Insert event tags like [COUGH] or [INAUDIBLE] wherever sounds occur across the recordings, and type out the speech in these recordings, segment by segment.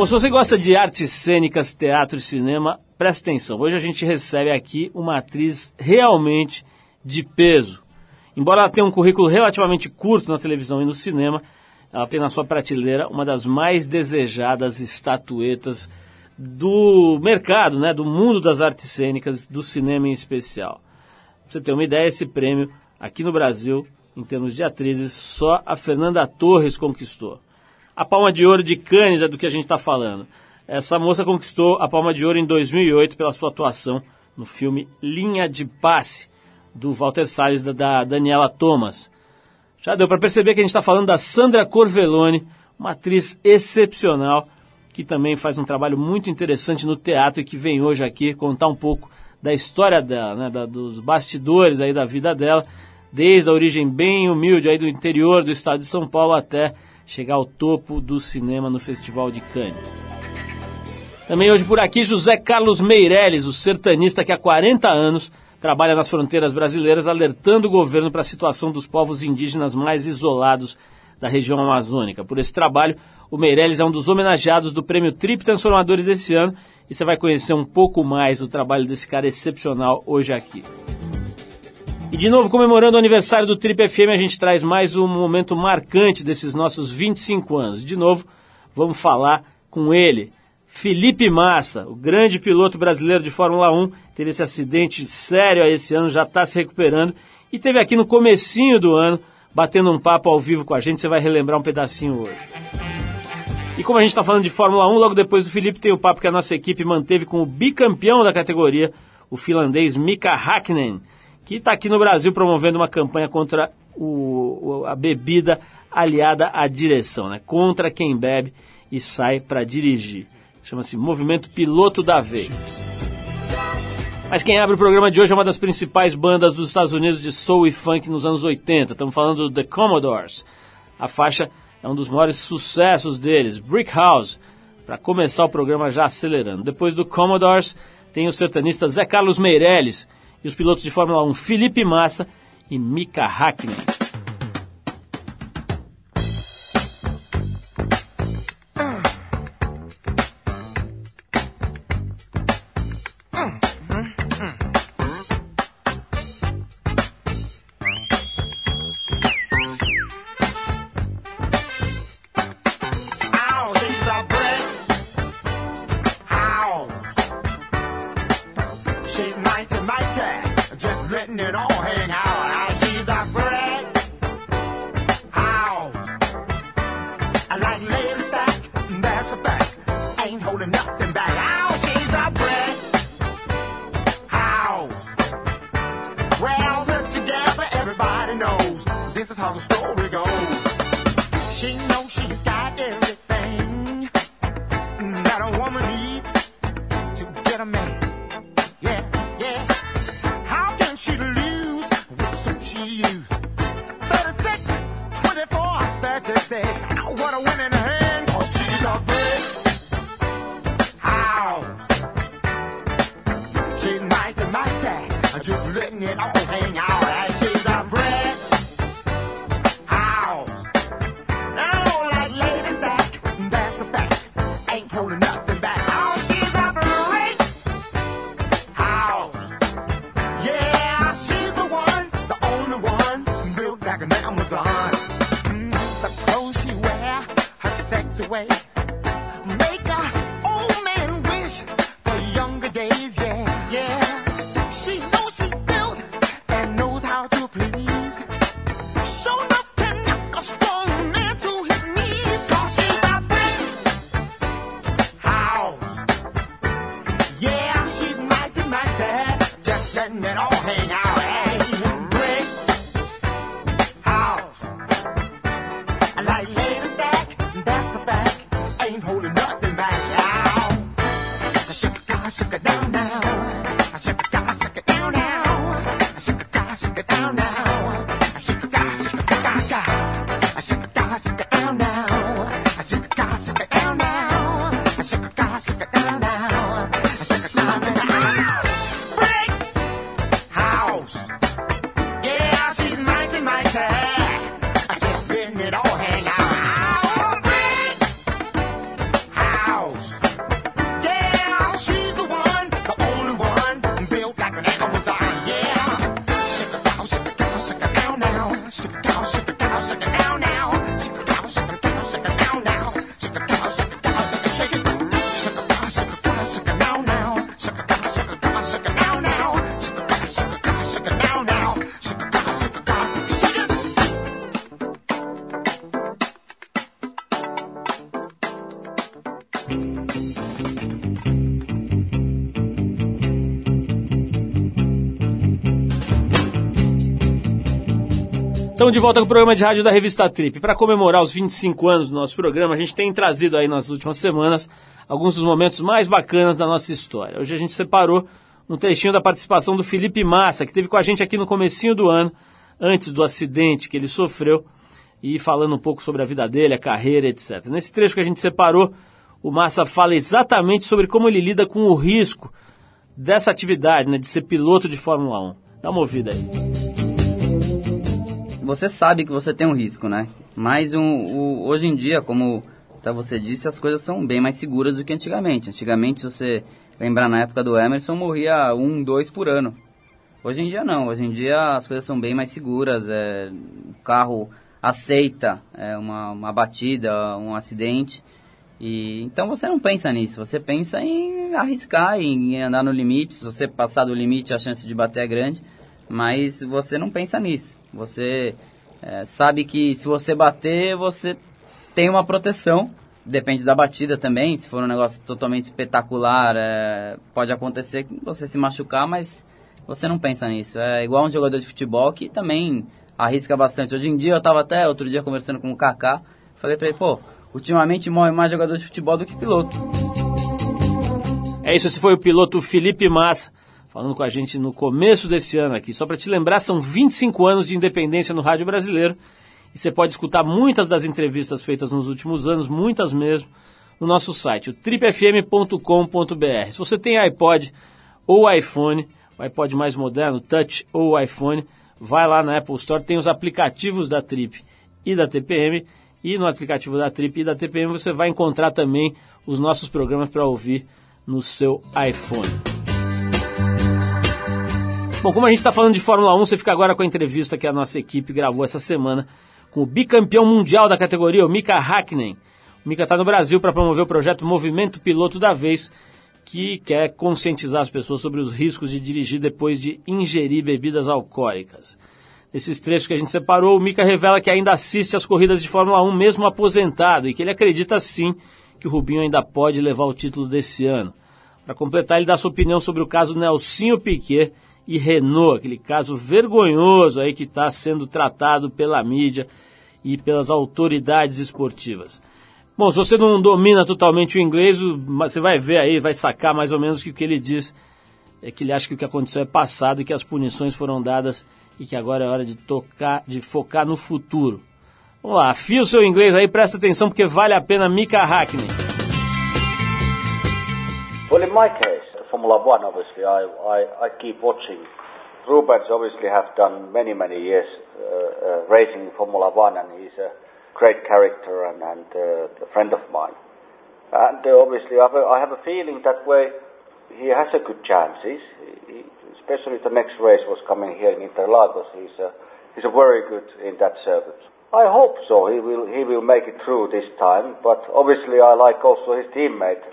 Bom, se você gosta de artes cênicas, teatro e cinema, presta atenção. Hoje a gente recebe aqui uma atriz realmente de peso. Embora ela tenha um currículo relativamente curto na televisão e no cinema, ela tem na sua prateleira uma das mais desejadas estatuetas do mercado, né, do mundo das artes cênicas, do cinema em especial. Pra você ter uma ideia, esse prêmio aqui no Brasil, em termos de atrizes, só a Fernanda Torres conquistou. A Palma de Ouro de Cannes é do que a gente está falando. Essa moça conquistou a Palma de Ouro em 2008 pela sua atuação no filme Linha de Passe, do Walter Salles da, da Daniela Thomas. Já deu para perceber que a gente está falando da Sandra Corvellone, uma atriz excepcional que também faz um trabalho muito interessante no teatro e que vem hoje aqui contar um pouco da história dela, né, da, dos bastidores aí da vida dela, desde a origem bem humilde aí do interior do estado de São Paulo até chegar ao topo do cinema no Festival de Cannes. Também hoje por aqui José Carlos Meirelles, o sertanista que há 40 anos trabalha nas fronteiras brasileiras alertando o governo para a situação dos povos indígenas mais isolados da região amazônica. Por esse trabalho, o Meirelles é um dos homenageados do Prêmio Trip Transformadores esse ano e você vai conhecer um pouco mais do trabalho desse cara excepcional hoje aqui. E de novo, comemorando o aniversário do Trip FM, a gente traz mais um momento marcante desses nossos 25 anos. De novo, vamos falar com ele, Felipe Massa, o grande piloto brasileiro de Fórmula 1, teve esse acidente sério esse ano, já está se recuperando e teve aqui no comecinho do ano, batendo um papo ao vivo com a gente, você vai relembrar um pedacinho hoje. E como a gente está falando de Fórmula 1, logo depois do Felipe tem o papo que a nossa equipe manteve com o bicampeão da categoria, o finlandês Mika Hakkinen, que está aqui no Brasil promovendo uma campanha contra o, a bebida aliada à direção, né? contra quem bebe e sai para dirigir. Chama-se Movimento Piloto da Vez. Mas quem abre o programa de hoje é uma das principais bandas dos Estados Unidos de soul e funk nos anos 80. Estamos falando do The Commodores. A faixa é um dos maiores sucessos deles, Brick House. Para começar o programa já acelerando. Depois do Commodores, tem o sertanista Zé Carlos Meirelles, e os pilotos de Fórmula 1 Felipe Massa e Mika Hakkinen. EU. 36, 24, 36. What a winning hand, cause she's a brick house. She's mighty, mighty. Just letting it all hang out. Estamos de volta com o programa de rádio da revista Trip. Para comemorar os 25 anos do nosso programa, a gente tem trazido aí nas últimas semanas alguns dos momentos mais bacanas da nossa história. Hoje a gente separou um trechinho da participação do Felipe Massa, que teve com a gente aqui no comecinho do ano, antes do acidente que ele sofreu, e falando um pouco sobre a vida dele, a carreira, etc. Nesse trecho que a gente separou, o Massa fala exatamente sobre como ele lida com o risco dessa atividade, né, de ser piloto de Fórmula 1. Dá uma ouvida aí você sabe que você tem um risco, né? Mas um, o, hoje em dia, como tá, você disse, as coisas são bem mais seguras do que antigamente. Antigamente, você lembrar na época do Emerson, morria um, dois por ano. Hoje em dia não, hoje em dia as coisas são bem mais seguras, é, o carro aceita é, uma, uma batida, um acidente, e então você não pensa nisso, você pensa em arriscar, em andar no limite, se você passar do limite a chance de bater é grande, mas você não pensa nisso. Você é, sabe que se você bater, você tem uma proteção. Depende da batida também. Se for um negócio totalmente espetacular, é, pode acontecer você se machucar, mas você não pensa nisso. É igual um jogador de futebol que também arrisca bastante. Hoje em dia, eu estava até outro dia conversando com o Kaká, falei para ele, pô, ultimamente morre mais jogador de futebol do que piloto. É isso, esse foi o piloto Felipe Massa falando com a gente no começo desse ano aqui. Só para te lembrar, são 25 anos de independência no rádio brasileiro e você pode escutar muitas das entrevistas feitas nos últimos anos, muitas mesmo, no nosso site, o tripfm.com.br. Se você tem iPod ou iPhone, o iPod mais moderno, Touch ou iPhone, vai lá na Apple Store, tem os aplicativos da Trip e da TPM, e no aplicativo da Trip e da TPM você vai encontrar também os nossos programas para ouvir no seu iPhone. Bom, como a gente está falando de Fórmula 1, você fica agora com a entrevista que a nossa equipe gravou essa semana com o bicampeão mundial da categoria, o Mika Hakkinen. O Mika está no Brasil para promover o projeto Movimento Piloto da Vez, que quer conscientizar as pessoas sobre os riscos de dirigir depois de ingerir bebidas alcoólicas. Nesses trechos que a gente separou, o Mika revela que ainda assiste às corridas de Fórmula 1 mesmo aposentado e que ele acredita sim que o Rubinho ainda pode levar o título desse ano. Para completar, ele dá sua opinião sobre o caso Nelsinho Piquet, e Renault, aquele caso vergonhoso aí que está sendo tratado pela mídia e pelas autoridades esportivas. Bom, se você não domina totalmente o inglês, você vai ver aí, vai sacar mais ou menos que o que ele diz é que ele acha que o que aconteceu é passado e que as punições foram dadas e que agora é hora de tocar, de focar no futuro. Vamos lá, afia o seu inglês aí, presta atenção porque vale a pena Mika Hakkinen. Well, in my case, Formula One, obviously, I, I, I keep watching. Rubens obviously have done many, many years uh, uh, racing Formula One, and he's a great character and, and uh, a friend of mine. And uh, obviously, I have, a, I have a feeling that way he has a good chances. He, especially the next race was coming here in Interlagos. He's a, he's a very good in that circuit. I hope so. He will he will make it through this time. But obviously, I like also his teammate uh,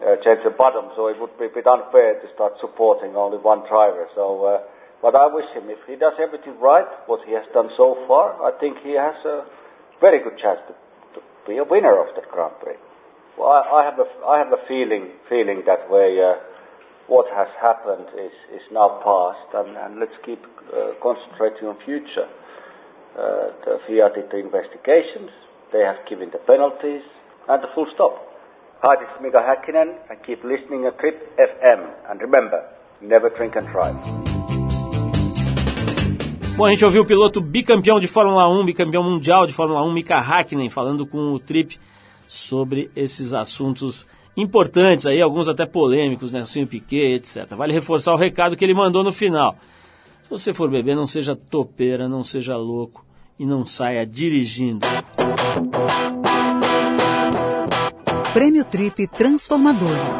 change the bottom, so it would be a bit unfair to start supporting only one driver. So, uh, but I wish him if he does everything right, what he has done so far, I think he has a very good chance to, to be a winner of that Grand Prix. Well, I, I have a I have a feeling feeling that way. Uh, what has happened is is now past, and, and let's keep uh, concentrating on future. Uh, the FIA did the investigations. They have given the penalties, and the full stop. Is Mika Häkkinen. I keep listening to Trip FM. And remember, never drink and drive. Bom, a gente ouviu o piloto bicampeão de Fórmula 1, bicampeão mundial de Fórmula 1, Mika Hakkinen, falando com o Trip sobre esses assuntos importantes aí, alguns até polêmicos, né? Sim, Piquet, etc. Vale reforçar o recado que ele mandou no final. Se você for beber, não seja topeira, não seja louco e não saia dirigindo. Prêmio Trip Transformadores.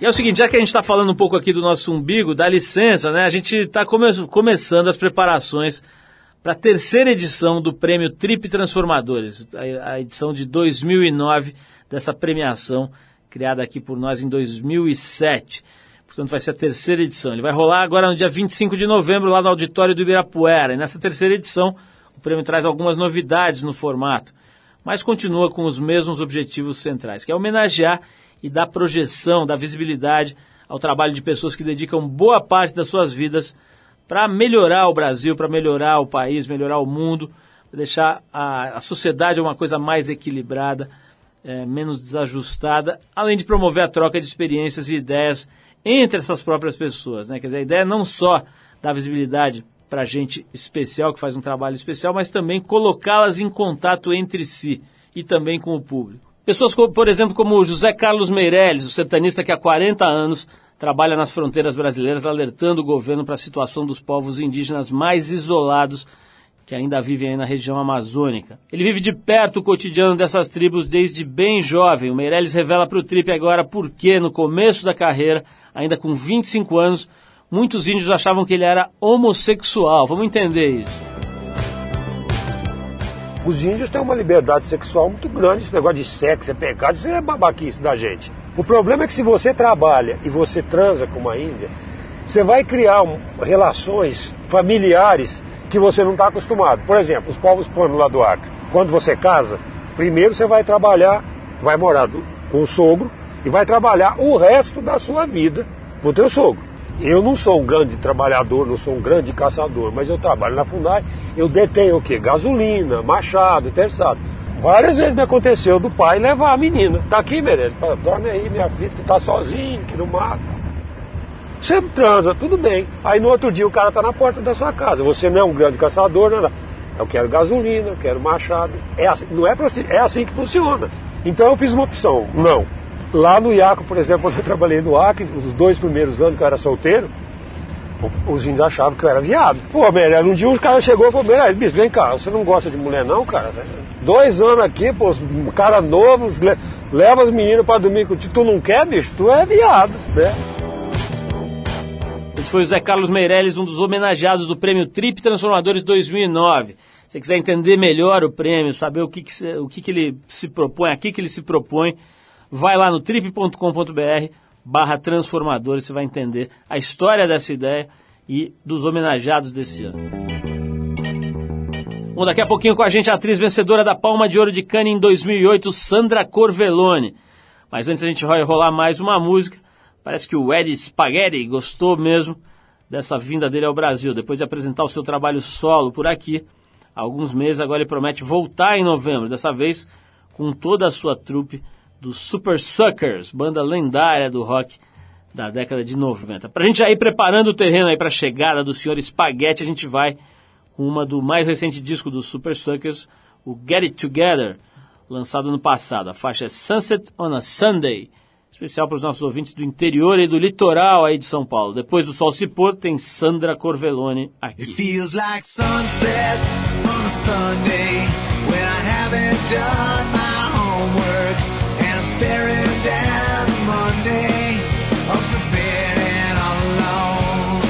E é o seguinte, já que a gente está falando um pouco aqui do nosso umbigo, dá licença, né? A gente está come começando as preparações para a terceira edição do Prêmio Trip Transformadores, a, a edição de 2009 dessa premiação criada aqui por nós em 2007. Portanto, vai ser a terceira edição. Ele vai rolar agora no dia 25 de novembro lá no auditório do Ibirapuera. E nessa terceira edição, o prêmio traz algumas novidades no formato mas continua com os mesmos objetivos centrais, que é homenagear e dar projeção, dar visibilidade ao trabalho de pessoas que dedicam boa parte das suas vidas para melhorar o Brasil, para melhorar o país, melhorar o mundo, deixar a, a sociedade uma coisa mais equilibrada, é, menos desajustada, além de promover a troca de experiências e ideias entre essas próprias pessoas. Né? Quer dizer, a ideia é não só dar visibilidade para gente especial que faz um trabalho especial, mas também colocá-las em contato entre si e também com o público. Pessoas, por exemplo, como José Carlos Meirelles, o sertanista que há 40 anos trabalha nas fronteiras brasileiras alertando o governo para a situação dos povos indígenas mais isolados que ainda vivem aí na região amazônica. Ele vive de perto o cotidiano dessas tribos desde bem jovem. O Meirelles revela para o Trip agora por que, no começo da carreira, ainda com 25 anos, muitos índios achavam que ele era homossexual. Vamos entender isso. Os índios têm uma liberdade sexual muito grande, esse negócio de sexo é pecado, isso é babaquice da gente. O problema é que se você trabalha e você transa com uma índia, você vai criar relações familiares que você não está acostumado. Por exemplo, os povos pano lá do Acre. Quando você casa, primeiro você vai trabalhar, vai morar com o sogro e vai trabalhar o resto da sua vida com o teu sogro. Eu não sou um grande trabalhador, não sou um grande caçador, mas eu trabalho na Fundai, eu detenho o quê? Gasolina, machado, terçado. Várias vezes me aconteceu do pai levar a menina. Tá aqui, Meirelles, dorme aí, minha filha, tu tá sozinho aqui no mato. Você transa, tudo bem. Aí no outro dia o cara tá na porta da sua casa. Você não é um grande caçador, nada. Eu quero gasolina, eu quero machado. É assim, não é, é assim que funciona. Então eu fiz uma opção. Não, Lá no Iaco, por exemplo, [LAUGHS] quando eu trabalhei no Acre, os dois primeiros anos que eu era solteiro, os índios achavam que eu era viado. Pô, Meirelles, um dia um cara chegou e falou, bicho, vem cá, você não gosta de mulher não, cara? Dois anos aqui, pô, cara novo, leva as meninas pra dormir contigo, tu não quer, bicho? Tu é viado, né? Esse foi o Zé Carlos Meirelles, um dos homenageados do Prêmio Trip Transformadores 2009. Se você quiser entender melhor o prêmio, saber o que, que, o que, que ele se propõe, aqui que ele se propõe, vai lá no trip.com.br barra transformadores, você vai entender a história dessa ideia e dos homenageados desse ano. Bom, daqui a pouquinho com a gente a atriz vencedora da Palma de Ouro de Cannes em 2008, Sandra Corvellone. Mas antes a gente vai rolar mais uma música. Parece que o Ed Spaghetti gostou mesmo dessa vinda dele ao Brasil. Depois de apresentar o seu trabalho solo por aqui, há alguns meses, agora ele promete voltar em novembro, dessa vez com toda a sua trupe dos Super Suckers, banda lendária do rock da década de 90. Para a gente já ir preparando o terreno aí para a chegada do Sr. Spaghetti, a gente vai com uma do mais recente disco dos Super Suckers, o Get It Together, lançado no passado. A faixa é Sunset on a Sunday, especial para os nossos ouvintes do interior e do litoral aí de São Paulo. Depois do sol se pôr, tem Sandra Corvellone aqui. It feels like sunset on a Sunday when I haven't done my homework. Staring down Monday, unprepared and alone.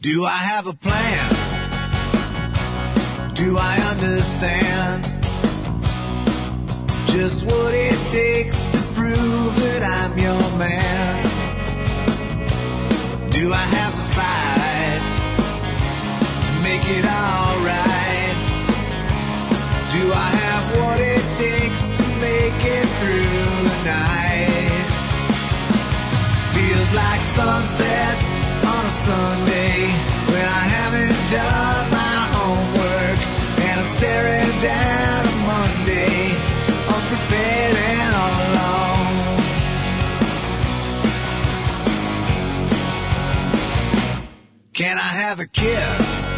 Do I have a plan? Do I understand just what it takes to prove that I'm your man? Do I have to fight to make it alright? Do I have what it takes to make it through the night? Feels like sunset on a Sunday when I haven't done my homework and I'm staring down a Monday, unprepared and all alone. Can I have a kiss?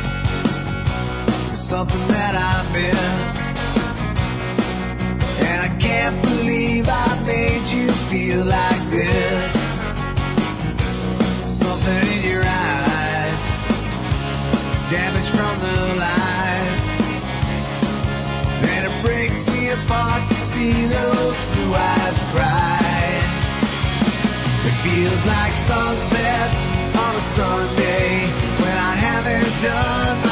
Something that I miss can't believe I made you feel like this. Something in your eyes, damage from the lies. And it breaks me apart to see those blue eyes cry. It feels like sunset on a Sunday when I haven't done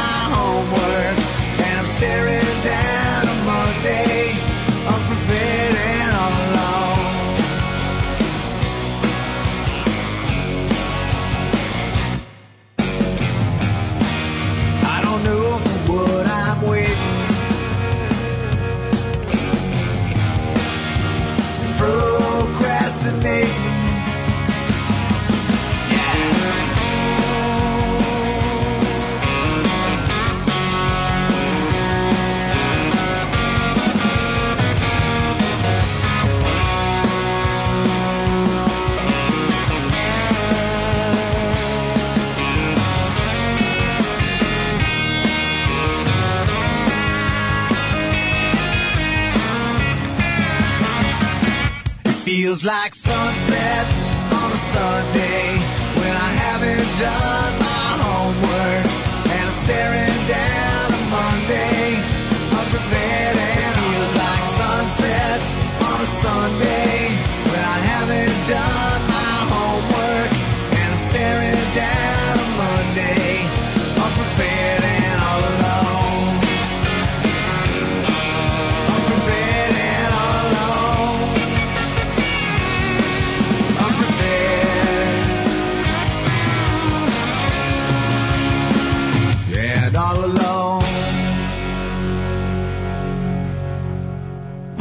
Feels like sunset on a Sunday when I haven't done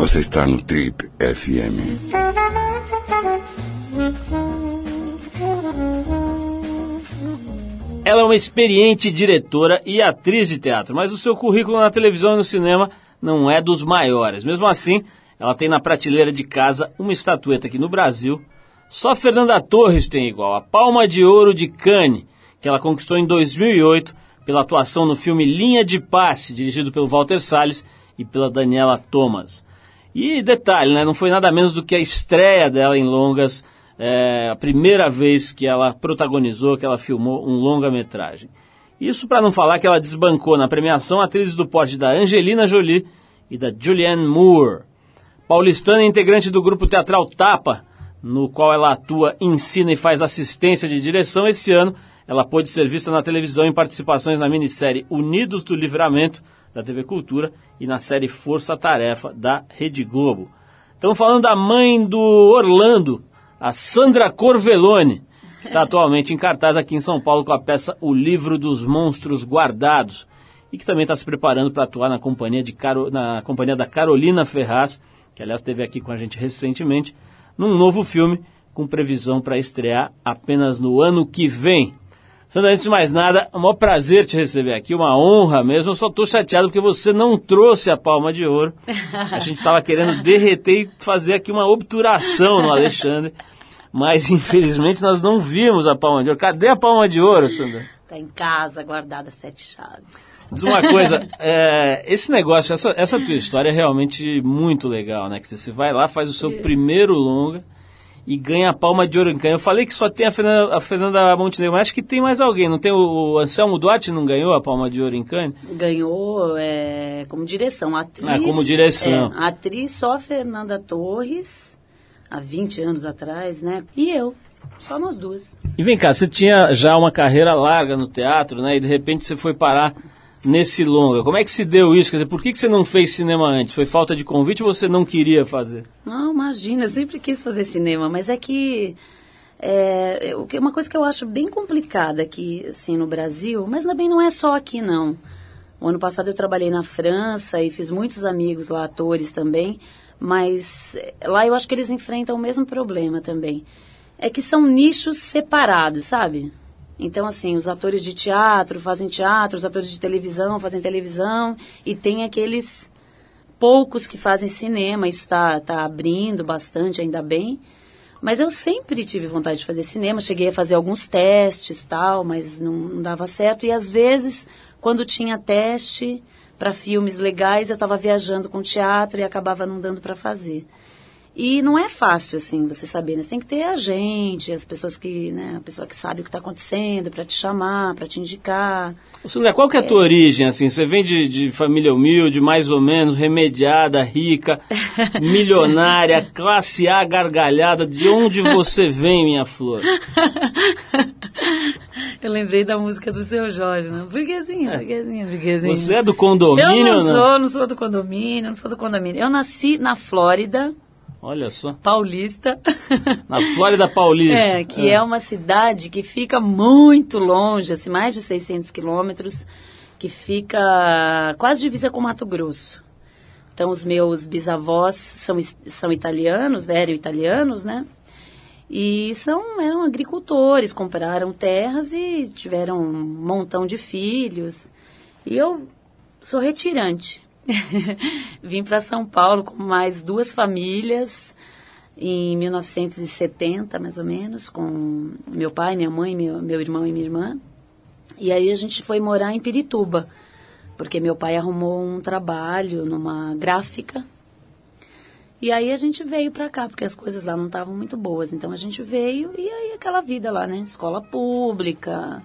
Você está no Trip FM. Ela é uma experiente diretora e atriz de teatro, mas o seu currículo na televisão e no cinema não é dos maiores. Mesmo assim, ela tem na prateleira de casa uma estatueta aqui no Brasil. Só Fernanda Torres tem igual, a Palma de Ouro de Cannes, que ela conquistou em 2008 pela atuação no filme Linha de Passe, dirigido pelo Walter Salles e pela Daniela Thomas. E detalhe, né, não foi nada menos do que a estreia dela em longas, é, a primeira vez que ela protagonizou, que ela filmou um longa-metragem. Isso para não falar que ela desbancou na premiação atrizes do porte da Angelina Jolie e da Julianne Moore. Paulistana e integrante do grupo teatral Tapa, no qual ela atua, ensina e faz assistência de direção, esse ano ela pôde ser vista na televisão em participações na minissérie Unidos do Livramento, da TV Cultura, e na série Força Tarefa, da Rede Globo. Estamos falando da mãe do Orlando, a Sandra Corvelone, que está atualmente em cartaz aqui em São Paulo com a peça O Livro dos Monstros Guardados, e que também está se preparando para atuar na companhia, de Caro, na companhia da Carolina Ferraz, que aliás esteve aqui com a gente recentemente, num novo filme com previsão para estrear apenas no ano que vem. Sandra, antes de mais nada, é um maior prazer te receber aqui, uma honra mesmo. Eu só estou chateado porque você não trouxe a palma de ouro. [LAUGHS] A gente estava querendo derreter e fazer aqui uma obturação no Alexandre. Mas infelizmente nós não vimos a palma de ouro. Cadê a palma de ouro, Sandra? Tá em casa, guardada sete chaves. Diz uma coisa, [LAUGHS] é, esse negócio, essa, essa tua história é realmente muito legal, né? Que você vai lá, faz o seu primeiro longa e ganha a palma de ouro em Cannes. Eu falei que só tem a Fernanda, a Fernanda Montenegro, mas acho que tem mais alguém. Não tem o, o Anselmo Duarte não ganhou a palma de ouro em Cannes? Ganhou é, como direção. Atriz, Ah, como direção. É, atriz só a Fernanda Torres, há 20 anos atrás, né? E eu. Só nós duas. E vem cá, você tinha já uma carreira larga no teatro, né? E de repente você foi parar nesse longa. Como é que se deu isso? Quer dizer, por que, que você não fez cinema antes? Foi falta de convite ou você não queria fazer? Não, imagina, eu sempre quis fazer cinema, mas é que é, uma coisa que eu acho bem complicada aqui, assim, no Brasil, mas também não é só aqui, não. O ano passado eu trabalhei na França e fiz muitos amigos lá, atores também, mas eh, lá eu acho que eles enfrentam o mesmo problema também. É que são nichos separados, sabe? Então, assim, os atores de teatro fazem teatro, os atores de televisão fazem televisão, e tem aqueles poucos que fazem cinema, isso está tá abrindo bastante, ainda bem. Mas eu sempre tive vontade de fazer cinema, cheguei a fazer alguns testes tal, mas não, não dava certo. E às vezes, quando tinha teste para filmes legais, eu estava viajando com teatro e acabava não dando para fazer. E não é fácil, assim, você saber, né? Você tem que ter a gente, as pessoas que, né, a pessoa que sabe o que está acontecendo para te chamar, para te indicar. Sandra, qual que é a tua origem, assim? Você vem de, de família humilde, mais ou menos, remediada, rica, [LAUGHS] milionária, classe A gargalhada. De onde você vem, minha flor? [LAUGHS] Eu lembrei da música do seu Jorge, né? Burguesinha, burguesinha, burguesinha. Você é do condomínio Eu não não? sou, não sou do condomínio, não sou do condomínio. Eu nasci na Flórida, Olha só. paulista. Na Flórida Paulista. [LAUGHS] É, que é. uma cidade que fica muito longe, assim, mais de 600 quilômetros, que fica quase divisa com Mato Grosso. Então, os meus bisavós são, são italianos, né, eram italianos, né? E são, eram agricultores, compraram terras e tiveram um montão de filhos. E eu sou retirante. Vim para São Paulo com mais duas famílias em 1970, mais ou menos, com meu pai, minha mãe, meu, meu irmão e minha irmã. E aí a gente foi morar em Pirituba, porque meu pai arrumou um trabalho numa gráfica. E aí a gente veio pra cá, porque as coisas lá não estavam muito boas. Então a gente veio e aí aquela vida lá, né? Escola pública.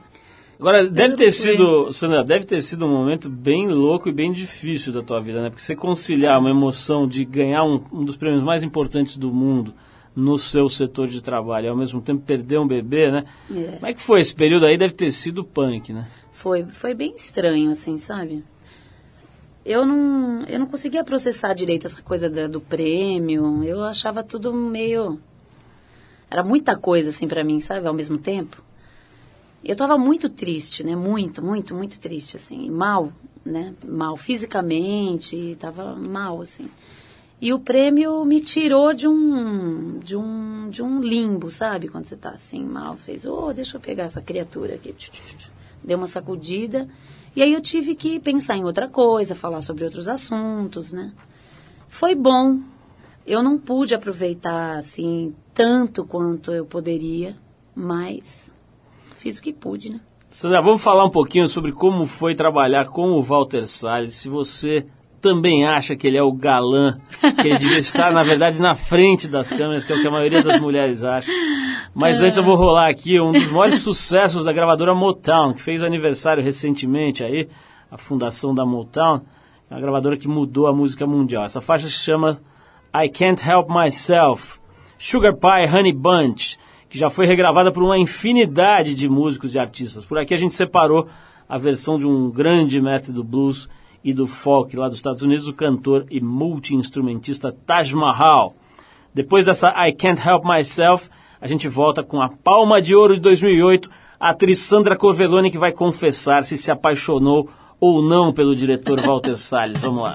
Agora, deve ter sido, Sandra, deve ter sido um momento bem louco e bem difícil da tua vida, né? Porque você conciliar uma emoção de ganhar um, um dos prêmios mais importantes do mundo no seu setor de trabalho e ao mesmo tempo perder um bebê, né? É. Como é que foi esse período aí? Deve ter sido punk, né? Foi, foi bem estranho, assim, sabe? Eu não, eu não conseguia processar direito essa coisa da- do prêmio. Eu achava tudo meio. Era muita coisa, assim, pra mim, sabe? Ao mesmo tempo. Eu tava muito triste, né? Muito, muito, muito triste, assim. Mal, né? Mal fisicamente, tava mal, assim. E o prêmio me tirou de um, de um, de um limbo, sabe? Quando você tá assim, mal, fez, ô, deixa eu pegar essa criatura aqui. Deu uma sacudida. E aí eu tive que pensar em outra coisa, falar sobre outros assuntos, né? Foi bom. Eu não pude aproveitar, assim, tanto quanto eu poderia, mas fiz o que pude, né? Sandra, vamos falar um pouquinho sobre como foi trabalhar com o Walter Salles. Se você também acha que ele é o galã, que ele devia estar, na verdade, na frente das câmeras, que é o que a maioria das mulheres acha. Mas antes eu vou rolar aqui um dos maiores sucessos da gravadora Motown, que fez aniversário recentemente aí, a fundação da Motown, é uma gravadora que mudou a música mundial. Essa faixa se chama I Can't Help Myself, Sugar Pie Honey Bunch, que já foi regravada por uma infinidade de músicos e artistas. Por aqui a gente separou a versão de um grande mestre do blues e do folk lá dos Estados Unidos, o cantor e multi-instrumentista Taj Mahal. Depois dessa I Can't Help Myself, a gente volta com a Palma de Ouro de 2008, a atriz Sandra Corvelone que vai confessar se se apaixonou ou não pelo diretor Walter Salles. Vamos lá.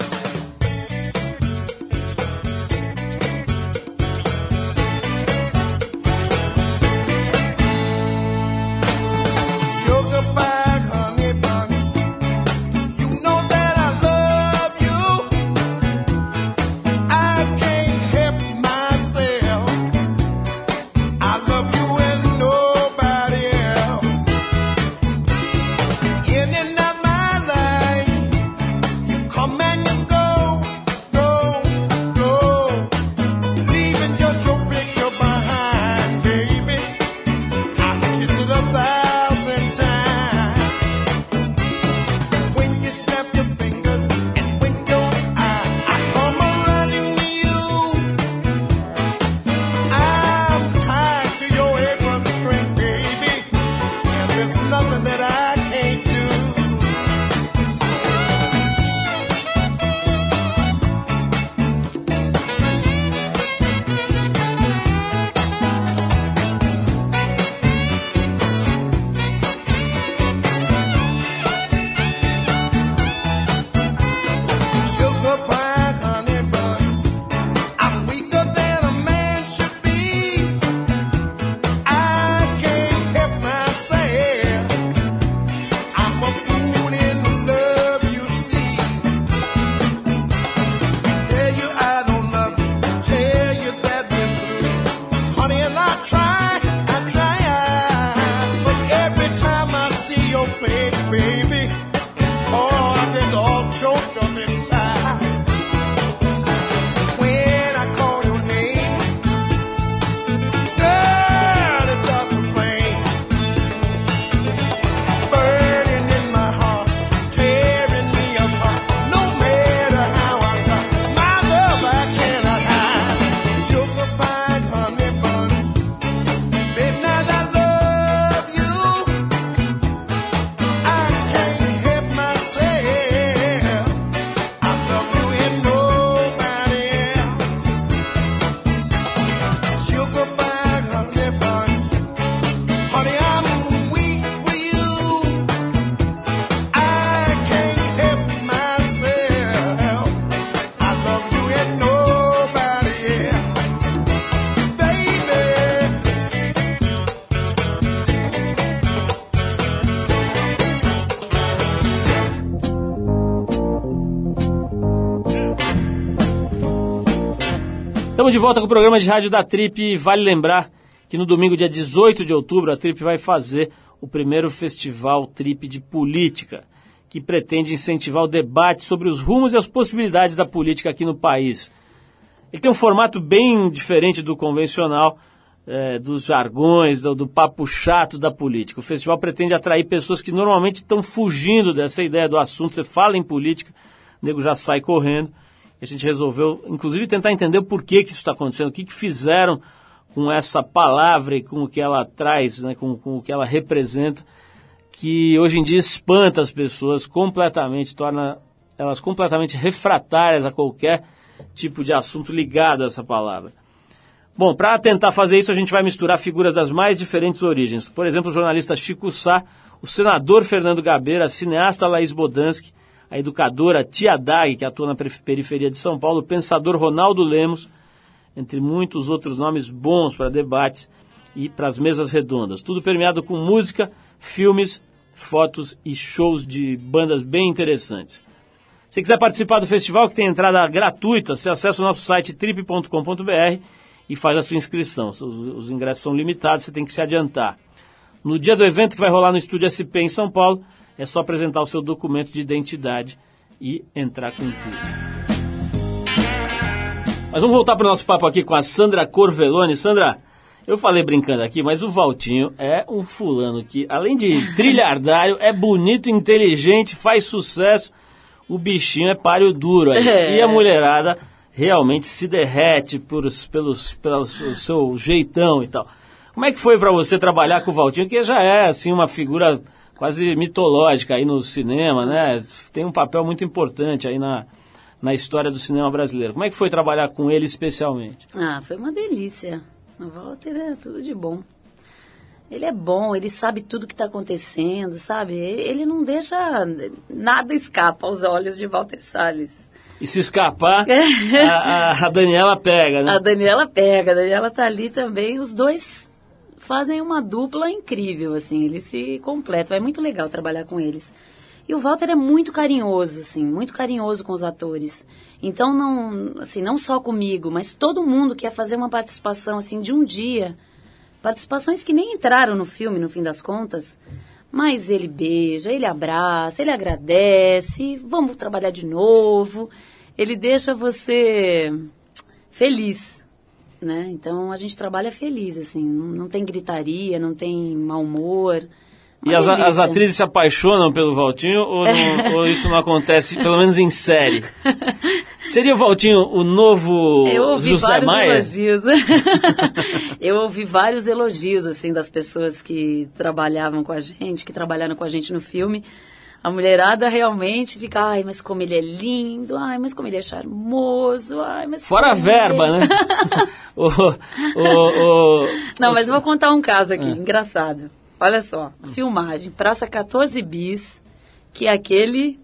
Estamos de volta com o programa de rádio da Trip vale lembrar que no domingo, dia 18 de outubro, a Trip vai fazer o primeiro festival Trip de Política, que pretende incentivar o debate sobre os rumos e as possibilidades da política aqui no país. Ele tem um formato bem diferente do convencional, é, dos jargões, do, do papo chato da política. O festival pretende atrair pessoas que normalmente estão fugindo dessa ideia do assunto. Você fala em política, o nego já sai correndo. A gente resolveu, inclusive, tentar entender o porquê que isso está acontecendo, o que, que fizeram com essa palavra e com o que ela traz, né, com, com o que ela representa, que hoje em dia espanta as pessoas completamente, torna elas completamente refratárias a qualquer tipo de assunto ligado a essa palavra. Bom, para tentar fazer isso, a gente vai misturar figuras das mais diferentes origens. Por exemplo, o jornalista Chico Sá, o senador Fernando Gabeira, a cineasta Laís Bodansky, a educadora Tia Dag, que atua na periferia de São Paulo, o pensador Ronaldo Lemos, entre muitos outros nomes bons para debates e para as mesas redondas. Tudo permeado com música, filmes, fotos e shows de bandas bem interessantes. Se quiser participar do festival, que tem entrada gratuita, você acessa o nosso site trip.com.br e faz a sua inscrição. Os, os, ingressos são limitados, você tem que se adiantar. No dia do evento que vai rolar no Estúdio SP em São Paulo, é só apresentar o seu documento de identidade e entrar com tudo. Mas vamos voltar para o nosso papo aqui com a Sandra Corvelone. Sandra, eu falei brincando aqui, mas o Valtinho é um fulano que, além de trilhardário, é bonito, inteligente, faz sucesso. O bichinho é páreo duro aí. [LAUGHS] É. E a mulherada realmente se derrete por, pelos, pelo seu jeitão e tal. Como é que foi para você trabalhar com o Valtinho, que já é assim uma figura quase mitológica aí no cinema, né? Tem um papel muito importante aí na, na história do cinema brasileiro. Como é que foi trabalhar com ele especialmente? Ah, foi uma delícia. O Walter é tudo de bom. Ele é bom, ele sabe tudo que está acontecendo, sabe? Ele não deixa nada escapa aos olhos de Walter Salles. E se escapar, [LAUGHS] a, a, Daniela pega, né? A Daniela pega, a Daniela tá ali também. Os dois fazem uma dupla incrível, assim, eles se completam. É muito legal trabalhar com eles. E o Walter é muito carinhoso, assim, muito carinhoso com os atores. Então, não, assim, não só comigo, mas todo mundo quer fazer uma participação, assim, de um dia. Participações que nem entraram no filme, no fim das contas. Mas ele beija, ele abraça, ele agradece, vamos trabalhar de novo ele deixa você feliz, né? Então a gente trabalha feliz, assim, não, tem gritaria, não tem mau humor. E as, as, atrizes se apaixonam pelo Valtinho ou, não, ou, isso não acontece, pelo menos em série? [LAUGHS] Seria o Valtinho o novo Eu ouvi José vários Maia? elogios. [LAUGHS] Eu ouvi vários elogios, assim, das pessoas que trabalhavam com a gente, que trabalharam com a gente no filme. A mulherada realmente fica, ai, mas como ele é lindo, ai, mas como ele é charmoso, ai, mas. Fora a verba, ele... né? [LAUGHS] o, o, o, Não, mas vou contar um caso aqui, é. engraçado. Olha só, filmagem, Praça 14 Bis, que é aquele.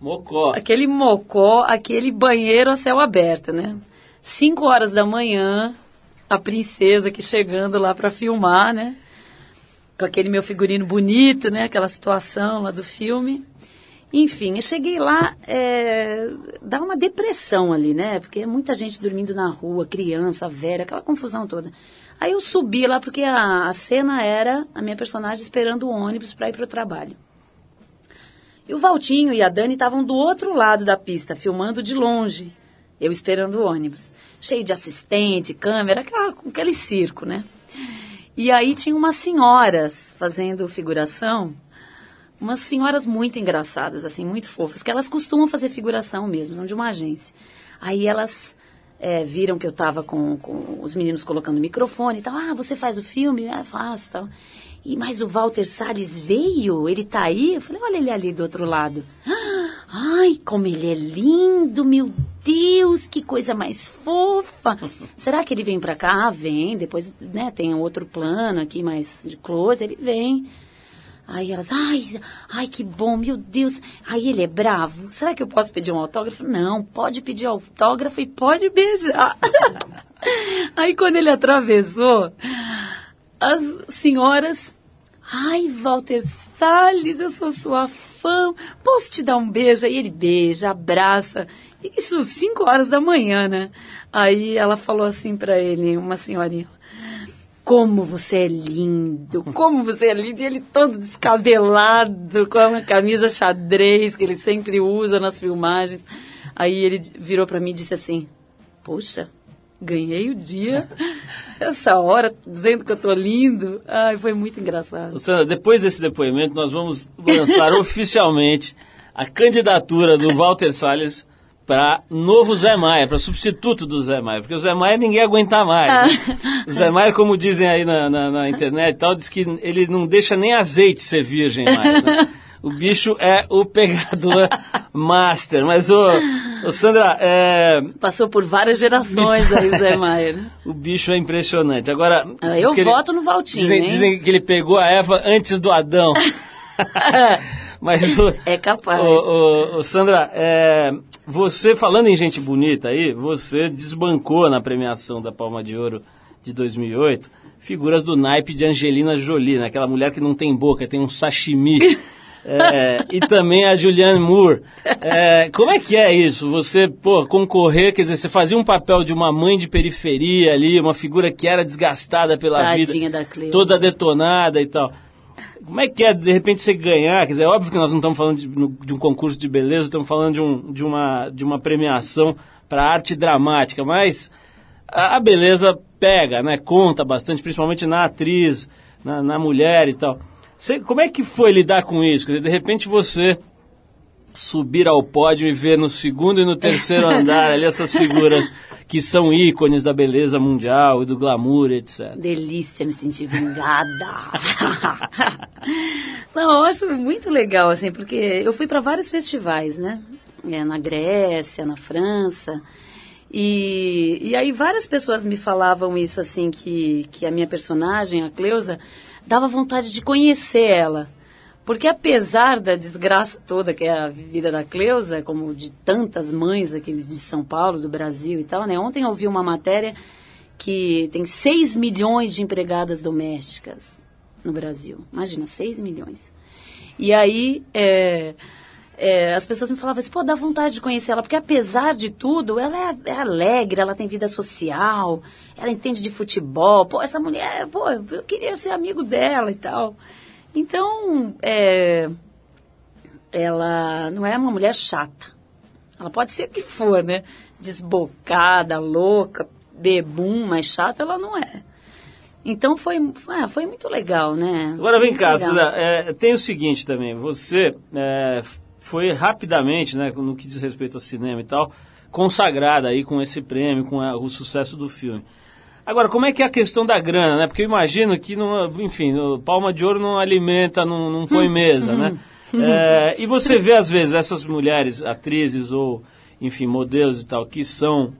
Mocó. Aquele mocó, aquele banheiro a céu aberto, né? 5 horas da manhã, a princesa que chegando lá para filmar, né? Com aquele meu figurino bonito, né? Aquela situação lá do filme. Enfim, eu cheguei lá, é, dá uma depressão ali, né? Porque é muita gente dormindo na rua, criança, velha, aquela confusão toda. Aí eu subi lá porque a, a cena era a minha personagem esperando o ônibus para ir para o trabalho. E o Valtinho e a Dani estavam do outro lado da pista, filmando de longe, eu esperando o ônibus. Cheio de assistente, câmera, aquela, aquele circo, né? E aí tinha umas senhoras fazendo figuração, umas senhoras muito engraçadas, assim, muito fofas, que elas costumam fazer figuração mesmo, são de uma agência. Aí elas é, viram que eu estava com, com, os meninos colocando microfone e tal. Ah, você faz o filme? Ah, faço tal. E, mas o Walter Salles veio? Ele tá aí? Eu falei, olha ele ali do outro lado. [GASPS] Ai, como ele é lindo, meu Deus, que coisa mais fofa. [LAUGHS] Será que ele vem pra cá? Ah, vem. Depois, né, tem outro plano aqui mais de close, ele vem. Aí elas, ai, ai, que bom, meu Deus. Aí ele é bravo. Será que eu posso pedir um autógrafo? Não, pode pedir autógrafo e pode beijar. [LAUGHS] Aí quando ele atravessou, as senhoras, ai, Walter Salles, eu sou sua fã, posso te dar um beijo? Aí ele beija, abraça. Isso, 5 horas da manhã, né? Aí ela falou assim para ele, uma senhorinha. Como você é lindo, como você é lindo. E ele todo descabelado, com uma camisa xadrez que ele sempre usa nas filmagens. Aí ele virou para mim e disse assim: poxa, ganhei o dia, [LAUGHS] essa hora, dizendo que eu tô lindo. Ai, foi muito engraçado. Sandra, depois desse depoimento, nós vamos lançar [LAUGHS] oficialmente a candidatura do Walter Salles para novo Zé Maia, para substituto do Zé Maia, porque o Zé Maia ninguém aguenta mais. Né? O Zé Maia, como dizem aí na, na, na internet e tal, diz que ele não deixa nem azeite ser virgem mais. Né? [LAUGHS] O bicho é o pegador [LAUGHS] master. Mas, ô, ô Sandra, é... Passou por várias gerações aí o Zé [LAUGHS] Maia. né? o bicho é impressionante. Agora... Ah, Eu que ele- voto no Valtinho, Dizem, dizem que ele pegou a Eva antes do Adão. [LAUGHS] Mas, o, É capaz. Ô, Sandra, é, você, falando em gente bonita aí, você desbancou na premiação da Palma de Ouro de 2008 figuras do naipe de Angelina Jolie, né? aquela mulher que não tem boca, tem um sashimi. É, e também a Julianne Moore. É, como é que é isso? Você, pô, concorrer, quer dizer, você fazia um papel de uma mãe de periferia ali, uma figura que era desgastada pela Tadinha vida, toda detonada e tal. Como é que é, de repente, você ganhar? Quer dizer, é óbvio que nós não estamos falando de, de um concurso de beleza, estamos falando de, um, de, uma, de uma premiação para arte dramática, mas a, a beleza pega, né? Conta bastante, principalmente na atriz, na, na mulher e tal. Você, como é que foi lidar com isso? Dizer, de repente você subir ao pódio e ver no segundo e no terceiro [LAUGHS] andar ali essas figuras que são ícones da beleza mundial e do glamour, etc. Delícia me sentir vingada. [LAUGHS] Não, eu acho muito legal, assim, porque eu fui para vários festivais, né? É, na Grécia, na França. E, e aí várias pessoas me falavam isso, assim, que, que a minha personagem, a Cleusa, dava vontade de conhecer ela. Porque apesar da desgraça toda que é a vida da Cleusa, como de tantas mães aqui de São Paulo, do Brasil e tal, né? Ontem eu vi uma matéria que tem 6 milhões de empregadas domésticas no Brasil. Imagina, 6 milhões. E aí, é, é, as pessoas me falavam assim, pô, dá vontade de conhecer ela, porque apesar de tudo, ela é, é alegre, ela tem vida social, ela entende de futebol, pô, essa mulher, pô, eu queria ser amigo dela e tal. Então, é, ela não é uma mulher chata. Ela pode ser o que for, né? Desbocada, louca, bebum, mas chata ela não é. Então foi, ah, foi muito legal, né? Agora vem Muito cá. Sandra, é, tem o seguinte também, você é, foi rapidamente, né, no que diz respeito ao cinema e tal, consagrada aí com esse prêmio, com a- o sucesso do filme. Agora, como é que é a questão da grana, né? Porque eu imagino que, não, enfim, o Palma de Ouro não alimenta, não, não põe [LAUGHS] mesa, né? É, e você vê, às vezes, essas mulheres, atrizes ou, enfim, modelos e tal, que são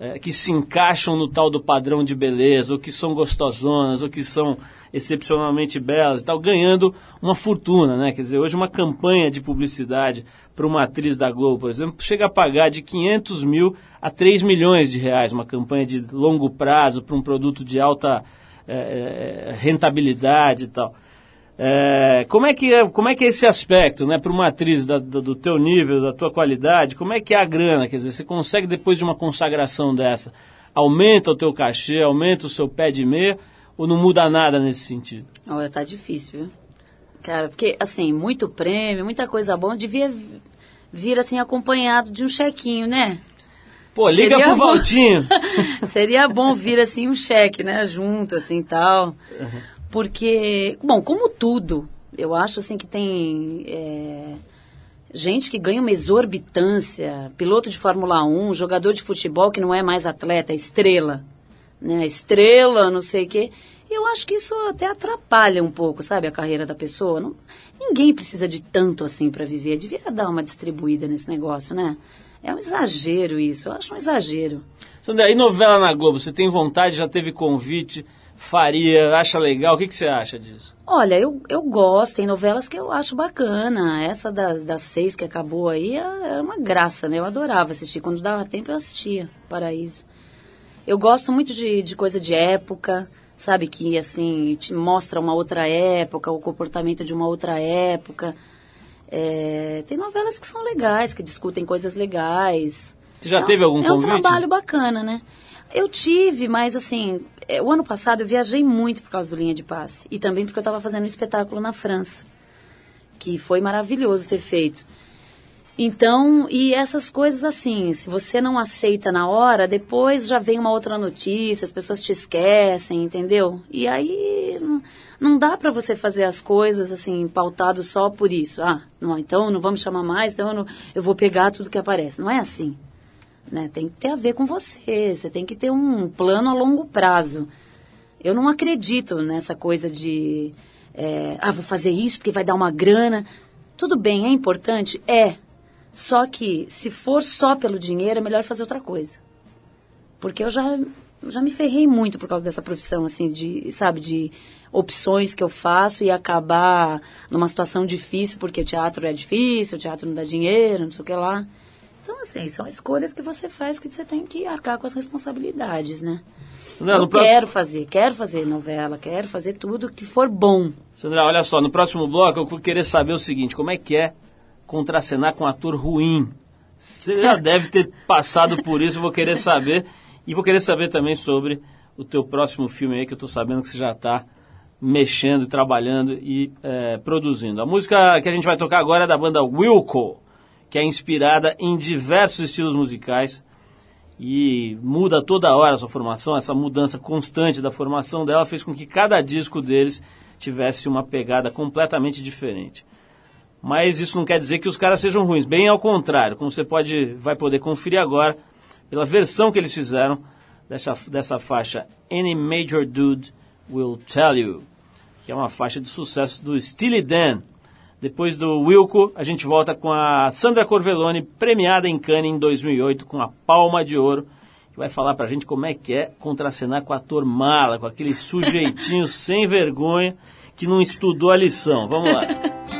é, que se encaixam no tal do padrão de beleza, ou que são gostosonas, ou que são excepcionalmente belas e tal, ganhando uma fortuna, né? Quer dizer, hoje uma campanha de publicidade para uma atriz da Globo, por exemplo, chega a pagar de 500 mil a 3 milhões de reais, uma campanha de longo prazo para um produto de alta é, é, rentabilidade e tal. É, como, é que é, como é que é esse aspecto, né, para uma atriz da- do, do teu nível, da tua qualidade, como é que é a grana? Quer dizer, você consegue depois de uma consagração dessa, aumenta o teu cachê, aumenta o seu pé de meia, ou não muda nada nesse sentido? Olha, tá difícil, viu? Cara, porque, assim, muito prêmio, muita coisa boa, devia vir, assim, acompanhado de um chequinho, né? Pô, liga Seria pro bom. Valtinho. [LAUGHS] Seria bom vir, assim, um cheque, né? Junto, assim, tal. Porque, bom, como tudo, eu acho, assim, que tem... é, gente que ganha uma exorbitância, piloto de Fórmula 1, jogador de futebol que não é mais atleta, estrela, né? Estrela, não sei o quê. Eu acho que isso até atrapalha um pouco, sabe, a carreira da pessoa. Não- ninguém precisa de tanto assim para viver. Devia dar uma distribuída nesse negócio, né? É um exagero isso, eu acho um exagero. Sandra, e novela na Globo? Você tem vontade, já teve convite, faria, acha legal? O que, que você acha disso? Olha, eu, eu gosto, tem novelas que eu acho bacana. Essa da- das seis que acabou aí é é uma graça, né? Eu adorava assistir. Quando dava tempo eu assistia Paraíso. Eu gosto muito de, de coisa de época, sabe? Que, assim, te mostra uma outra época, o comportamento de uma outra época. É, tem novelas que são legais, que discutem coisas legais. Você já É um- teve algum é um convite? trabalho bacana, né? Eu tive, mas assim, é, o ano passado eu viajei muito por causa do Linha de Passe. E também porque eu estava fazendo um espetáculo na França. Que foi maravilhoso ter feito. Então, e essas coisas assim, se você não aceita na hora, depois já vem uma outra notícia, as pessoas te esquecem, entendeu? E aí não, não dá para você fazer as coisas assim, pautado só por isso. Ah, não, então não vamos chamar mais, então eu, não- eu vou pegar tudo que aparece. Não é assim. Né? Tem que ter a ver com você, você tem que ter um plano a longo prazo. Eu não acredito nessa coisa de, é, ah, vou fazer isso porque vai dar uma grana. Tudo bem, é importante? É. Só que, se for só pelo dinheiro, é melhor fazer outra coisa. Porque eu já, já me ferrei muito por causa dessa profissão, assim, de, sabe, de opções que eu faço e acabar numa situação difícil, porque teatro é difícil, teatro não dá dinheiro, não sei o que lá. Então, assim, são escolhas que você faz que você tem que arcar com as responsabilidades, né? Sandra, eu próximo- quero fazer, quero fazer novela, quero fazer tudo que for bom. Sandra, olha só, no próximo bloco eu vou querer saber o seguinte, como é que é contracenar com um ator ruim? Você já [LAUGHS] deve ter passado por isso, eu vou querer saber. E vou querer saber também sobre o teu próximo filme aí, que eu estou sabendo que você já está mexendo, trabalhando e eh, produzindo. A música que a gente vai tocar agora é da banda Wilco, que é inspirada em diversos estilos musicais e muda toda hora a sua formação. Essa mudança constante da formação dela fez com que cada disco deles tivesse uma pegada completamente diferente. Mas isso não quer dizer que os caras sejam ruins, bem ao contrário, como você pode, vai poder conferir agora pela versão que eles fizeram dessa, dessa faixa Any Major Dude Will Tell You, que é uma faixa de sucesso do Steely Dan. Depois do Wilco, a gente volta com a Sandra Corvelloni, premiada em Cannes em 2008 com a Palma de Ouro, que vai falar pra gente como é que é contracenar com o ator mala, com aquele sujeitinho [LAUGHS] sem vergonha que não estudou a lição. Vamos lá.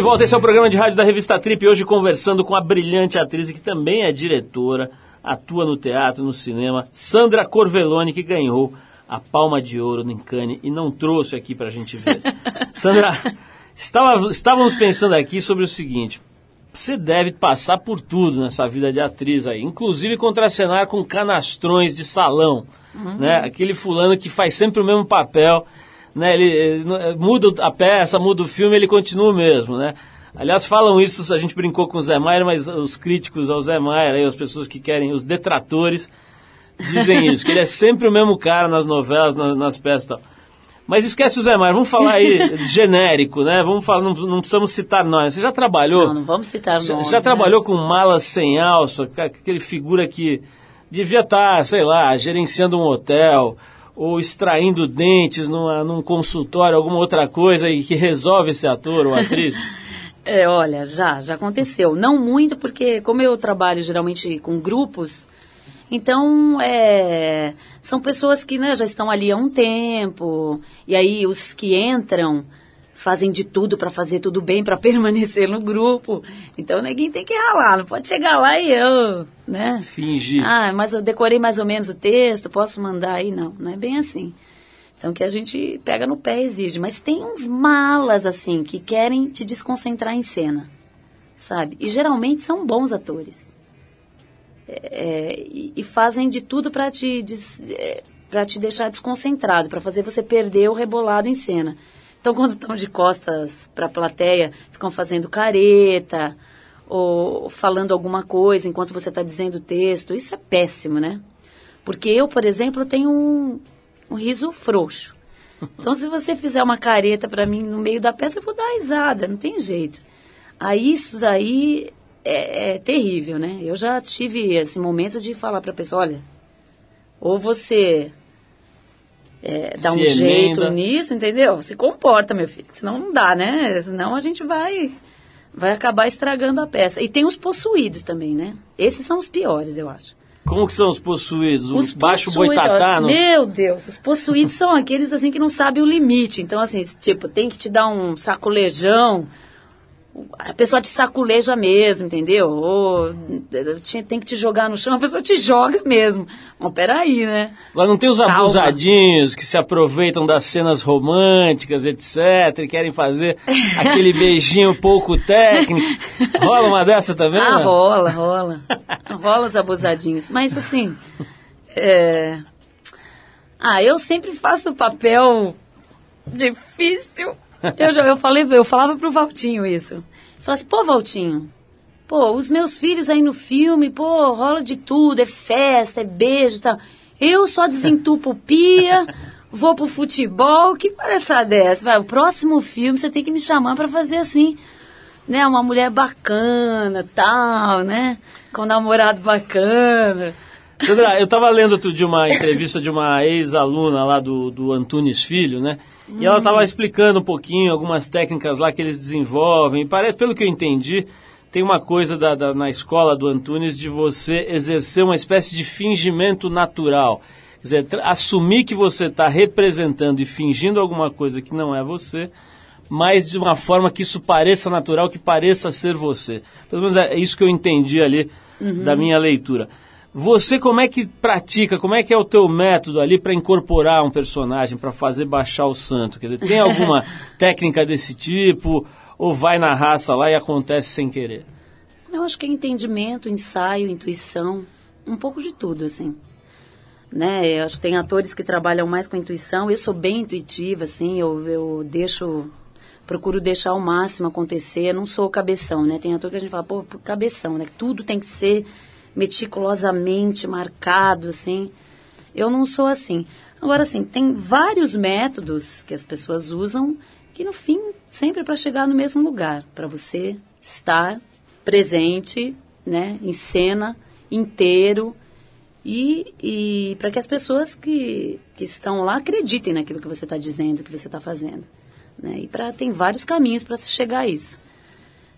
De volta, esse é o programa de rádio da revista Trip, hoje conversando com a brilhante atriz que também é diretora, atua no teatro, no cinema, Sandra Corvelone, que ganhou a Palma de Ouro no Cannes e não trouxe aqui para a gente ver. [LAUGHS] Sandra, estava, estávamos pensando aqui sobre o seguinte, você deve passar por tudo nessa vida de atriz aí, inclusive contracenar com canastrões de salão, né? Aquele fulano que faz sempre o mesmo papel, né? Ele, ele não- eh, muda a peça, muda o filme, ele continua o mesmo, né? Aliás, falam isso, a gente brincou com o Zé Maier, mas os críticos ao Zé Maier, aí, as pessoas que querem, os detratores, dizem isso, que ele é sempre o mesmo cara nas novelas, na- nas peças e tal. Mas esquece o Zé Maier, vamos falar aí [LAUGHS] genérico, né? Vamos falar, não, não precisamos citar nós. Você já trabalhou? Não, não vamos citar Já, nomes, já né? trabalhou com malas sem alça, aquele figura que devia estar, sei lá, gerenciando um hotel ou extraindo dentes numa, num consultório, alguma outra coisa e que resolve esse ator ou atriz? [LAUGHS] É, olha, já, já aconteceu. Não muito, porque como eu trabalho geralmente com grupos, então é, são pessoas que né, já estão ali há um tempo, e aí os que entram fazem de tudo para fazer tudo bem, para [LAUGHS] permanecer no grupo. Então ninguém tem que ralar, não pode chegar lá e eu, né? Fingir. Ah, mas eu decorei mais ou menos o texto, posso mandar aí? Não, não é bem assim. Então que a gente pega no pé e exige. Mas tem uns malas, assim, que querem te desconcentrar em cena, sabe? E geralmente são bons atores. É, e, e fazem de tudo para te, des, é, te deixar desconcentrado, para fazer você perder o rebolado em cena. Então, quando estão de costas para a plateia, ficam fazendo careta ou falando alguma coisa enquanto você está dizendo o texto. Isso é péssimo, né? Porque eu, por exemplo, tenho um, um riso frouxo. Então, se você fizer uma careta para mim no meio da peça, eu vou dar risada, não tem jeito. Aí, isso daí é, é terrível, né? Eu já tive esse momento de falar para a pessoa, olha, ou você é, dá Se um jeito emenda. nisso, entendeu? Se comporta, meu filho, senão não dá, né? Senão a gente vai vai acabar estragando a peça. E tem os possuídos também, né? Esses são os piores, eu acho. Como que são os possuídos? Os, Os baixo boitatá? Meu Deus, os possuídos são aqueles assim que não sabem o limite. Então, assim, tipo, tem que te dar um sacolejão. A pessoa te saculeja mesmo, entendeu? Ou tem que te jogar no chão, a pessoa te joga mesmo. Mas peraí, né? Agora não tem os Calma. abusadinhos que se aproveitam das cenas românticas, etc, e querem fazer aquele beijinho pouco técnico. Rola uma dessa também? Ah, né? rola, rola. rola os abusadinhos. Mas assim, é... Ah, eu sempre faço o papel difícil. Eu, já, eu, falei, eu falava pro Valtinho isso. Falava assim, pô, Valtinho, pô, os meus filhos aí no filme, pô, rola de tudo, é festa, é beijo e tal. Eu só desentupo pia, vou pro futebol, que palhaçada é essa? Vai, o próximo filme você tem que me chamar pra fazer assim né, uma mulher bacana, tal, né, com um namorado bacana. Sandra, eu estava lendo outro dia uma entrevista de uma ex-aluna lá do, do Antunes Filho, né? E ela estava explicando um pouquinho algumas técnicas lá que eles desenvolvem. Parece, pelo que eu entendi, tem uma coisa da, da- na escola do Antunes de você exercer uma espécie de fingimento natural. Quer dizer, assumir que você está representando e fingindo alguma coisa que não é você, mas de uma forma que isso pareça natural, que pareça ser você. Pelo menos é isso que eu entendi ali da minha leitura. Você como é que pratica, como é que é o teu método ali para incorporar um personagem, para fazer baixar o santo? Quer dizer, tem alguma [LAUGHS] técnica desse tipo ou vai na raça lá e acontece sem querer? Eu acho que é entendimento, ensaio, intuição, um pouco de tudo, assim. Né? Eu acho que tem atores que trabalham mais com intuição. Eu sou bem intuitiva, assim, eu, eu deixo, procuro deixar ao máximo acontecer. Eu não sou cabeção, né? Tem ator que a gente fala, pô, cabeção, né? Tudo tem que ser meticulosamente marcado, assim. Eu não sou assim. Agora, assim, tem vários métodos que as pessoas usam que, no fim, sempre para chegar no mesmo lugar, para você estar presente, né, em cena, inteiro, e, e para que as pessoas que, que estão lá acreditem naquilo que você está dizendo, que você está fazendo. Né? E pra, tem vários caminhos para se chegar a isso.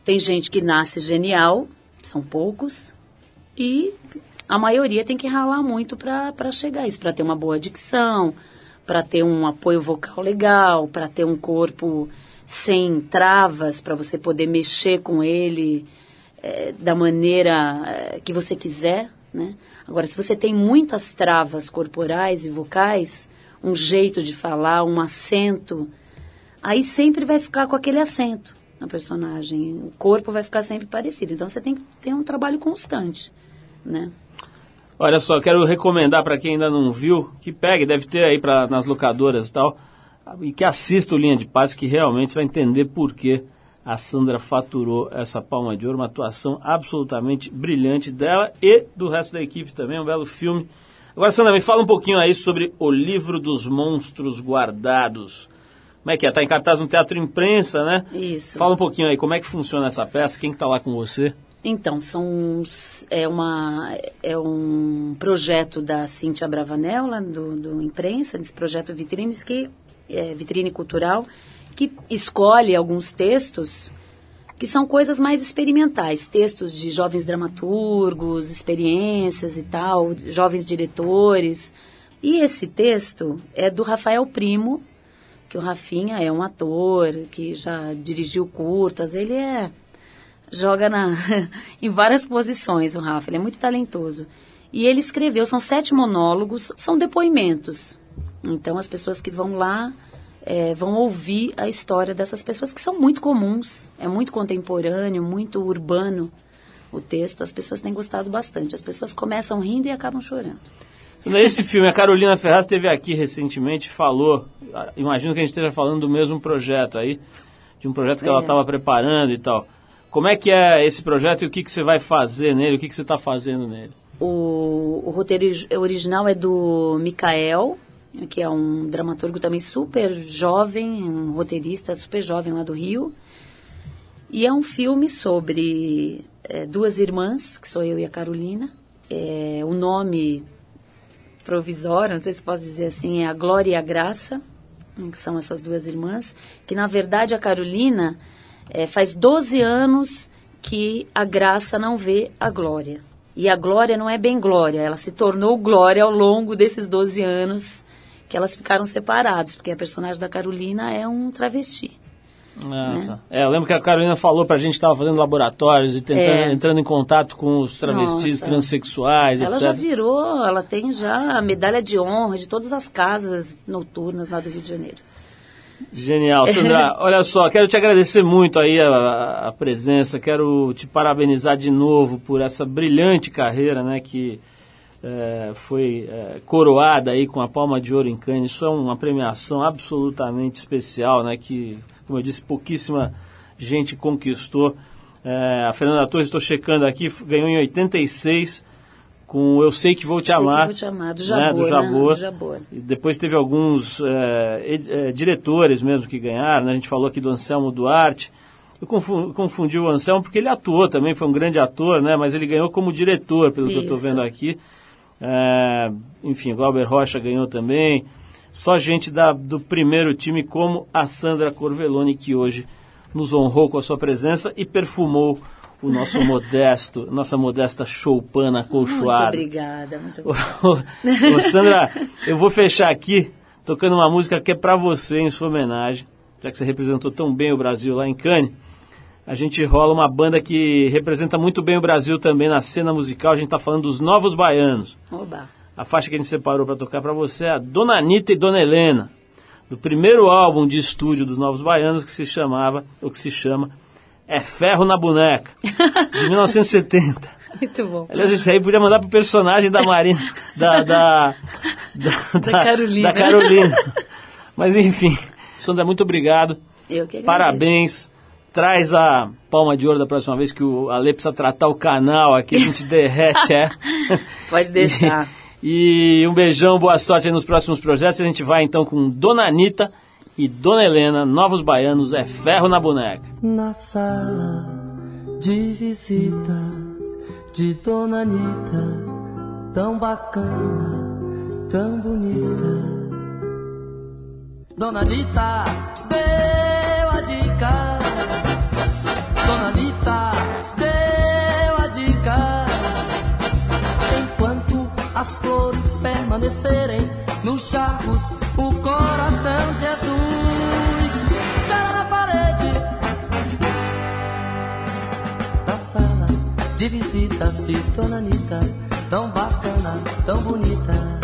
Tem gente que nasce genial, são poucos, e a maioria tem que ralar muito para chegar a isso, para ter uma boa dicção, para ter um apoio vocal legal, para ter um corpo sem travas, para você poder mexer com ele é, da maneira é, que você quiser, né? Agora, se você tem muitas travas corporais e vocais, um jeito de falar, um acento, aí sempre vai ficar com aquele acento na personagem. O corpo vai ficar sempre parecido. Então você tem que ter um trabalho constante, né? Olha só, quero recomendar para quem ainda não viu, que pegue, deve ter aí pra, nas locadoras e tal, e que assista o Linha de Paz, que realmente você vai entender por que a Sandra faturou essa palma de ouro, uma atuação absolutamente brilhante dela e do resto da equipe também, um belo filme. Agora, Sandra, me fala um pouquinho aí sobre O Livro dos Monstros Guardados. Como é que é? Está em cartaz no Teatro Imprensa, né? Isso. Fala um pouquinho aí, como é que funciona essa peça? Quem está que tá lá com você? Então, são, é, uma, é um projeto da Cíntia Bravanel, do, do Imprensa, desse projeto Vitrines, que é, Vitrine Cultural, que escolhe alguns textos que são coisas mais experimentais, textos de jovens dramaturgos, experiências e tal, jovens diretores. E esse texto é do Rafael Primo, que o Rafinha é um ator que já dirigiu curtas, ele é joga na, [LAUGHS] em várias posições, o Rafa, ele é muito talentoso. E ele escreveu, são sete monólogos, são depoimentos. Então as pessoas que vão lá é, vão ouvir a história dessas pessoas que são muito comuns, é muito contemporâneo, muito urbano o texto, as pessoas têm gostado bastante. As pessoas começam rindo e acabam chorando. Nesse filme, a Carolina Ferraz esteve aqui recentemente, falou, imagino que a gente esteja falando do mesmo projeto aí, de um projeto que é. ela estava preparando e tal. Como é que é esse projeto e o que, que você vai fazer nele? O que, que você está fazendo nele? O, o, roteiro original é do Mikael, que é um dramaturgo também super jovem, um roteirista super jovem lá do Rio. E é um filme sobre é, duas irmãs, que sou eu e a Carolina. É, o nome provisório, não sei se posso dizer assim, é a Glória e a Graça, que são essas duas irmãs, que na verdade a Carolina é, faz 12 anos que a graça não vê a glória. E a glória não é bem glória, ela se tornou glória ao longo desses 12 anos que elas ficaram separadas, porque a personagem da Carolina é um travesti. Ah, né? tá. É, eu lembro que a Carolina falou pra gente que estava fazendo laboratórios e tentando, é. entrando em contato com os travestis Nossa. transexuais, ela etc. já virou, ela tem já a medalha de honra de todas as casas noturnas lá do Rio de Janeiro. Genial, Sandra. [LAUGHS] Olha só, quero te agradecer muito aí a, a, presença, quero te parabenizar de novo por essa brilhante carreira, né, que é, foi é, coroada aí com a Palma de Ouro em Cannes. Isso é uma premiação absolutamente especial, né, que, como eu disse, pouquíssima gente conquistou. É, a Fernanda Torres, estou checando aqui, ganhou em 86 com Eu Sei Que Vou Te Amar. Vou Te Amar, do Jabor. Né? Do Jabor. Né? Do Jabor. E depois teve alguns é, é, diretores mesmo que ganharam, né? a gente falou aqui do Anselmo Duarte. Eu confundi, confundi, o Anselmo porque ele atuou também, foi um grande ator, né? mas ele ganhou como diretor, pelo Isso. que eu estou vendo aqui. É, enfim, Glauber Rocha ganhou também. Só gente da, do primeiro time, como a Sandra Corveloni, que hoje nos honrou com a sua presença e perfumou o nosso modesto, nossa modesta choupana acolchoada. Muito obrigada, muito obrigada. Ô, Sandra, eu vou fechar aqui tocando uma música que é para você em sua homenagem, já que você representou tão bem o Brasil lá em Cannes. A gente rola uma banda que representa muito bem o Brasil também na cena musical. A gente está falando dos Novos Baianos. Oba. A faixa que a gente separou para tocar para você é a Dona Anitta e Dona Helena, do primeiro álbum de estúdio dos Novos Baianos que se chamava, ou que se chama é Ferro na Boneca, de 1970. [LAUGHS] Muito bom. Aliás, esse aí podia mandar pro personagem da Marina, da, da, [LAUGHS] da, da, Carolina. Da Carolina. Mas enfim, Sandra, muito obrigado. Eu que agradeço. Parabéns. Traz a palma de ouro da próxima vez que o Ale precisa tratar o canal aqui, a gente derrete, é. [LAUGHS] Pode deixar. E, e um beijão, boa sorte aí nos próximos projetos. A gente vai então com Dona Anitta e Dona Helena, Novos Baianos, é ferro na boneca. Na sala de visitas de Dona Anitta, tão bacana, tão bonita. Dona Anitta deu a dica, Dona Anitta deu a dica. Enquanto permanecerem nos charcos o coração de Jesus. Está na parede da sala de visitas de Dona Anitta, tão bacana, tão bonita.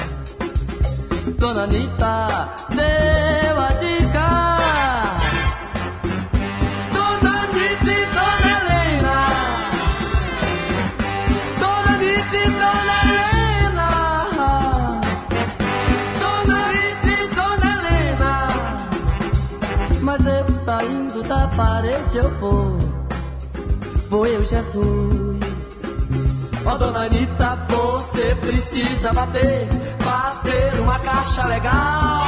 Dona Anitta deu a parede eu vou. Vou eu, Jesus. Ó dona Anitta, você precisa bater, bater uma caixa legal.